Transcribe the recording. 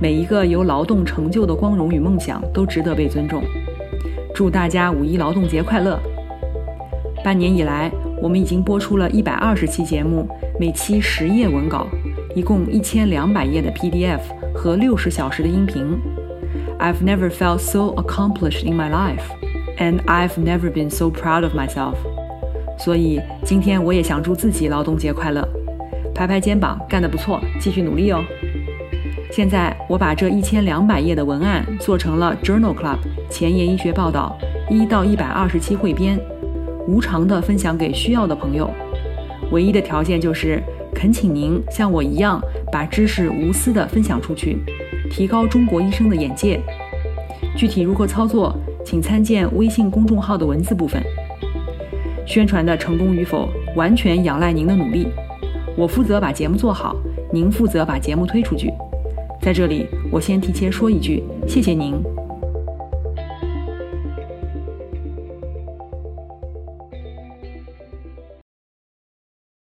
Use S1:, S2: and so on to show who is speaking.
S1: 每一个由劳动成就的光荣与梦想都值得被尊重。祝大家五一劳动节快乐！半年以来，我们已经播出了一百二十期节目，每期十页文稿，一共一千两百页的 PDF 和六十小时的音频。I've never felt so accomplished in my life, and I've never been so proud of myself. 所以今天我也想祝自己劳动节快乐，拍拍肩膀，干得不错，继续努力哦。现在我把这一千两百页的文案做成了 Journal Club 前沿医学报道一到一百二十期汇编，无偿的分享给需要的朋友。唯一的条件就是恳请您像我一样把知识无私的分享出去，提高中国医生的眼界。具体如何操作，请参见微信公众号的文字部分。宣传的成功与否完全仰赖您的努力，我负责把节目做好，您负责把节目推出去。在这里，我先提前说一句，谢谢您。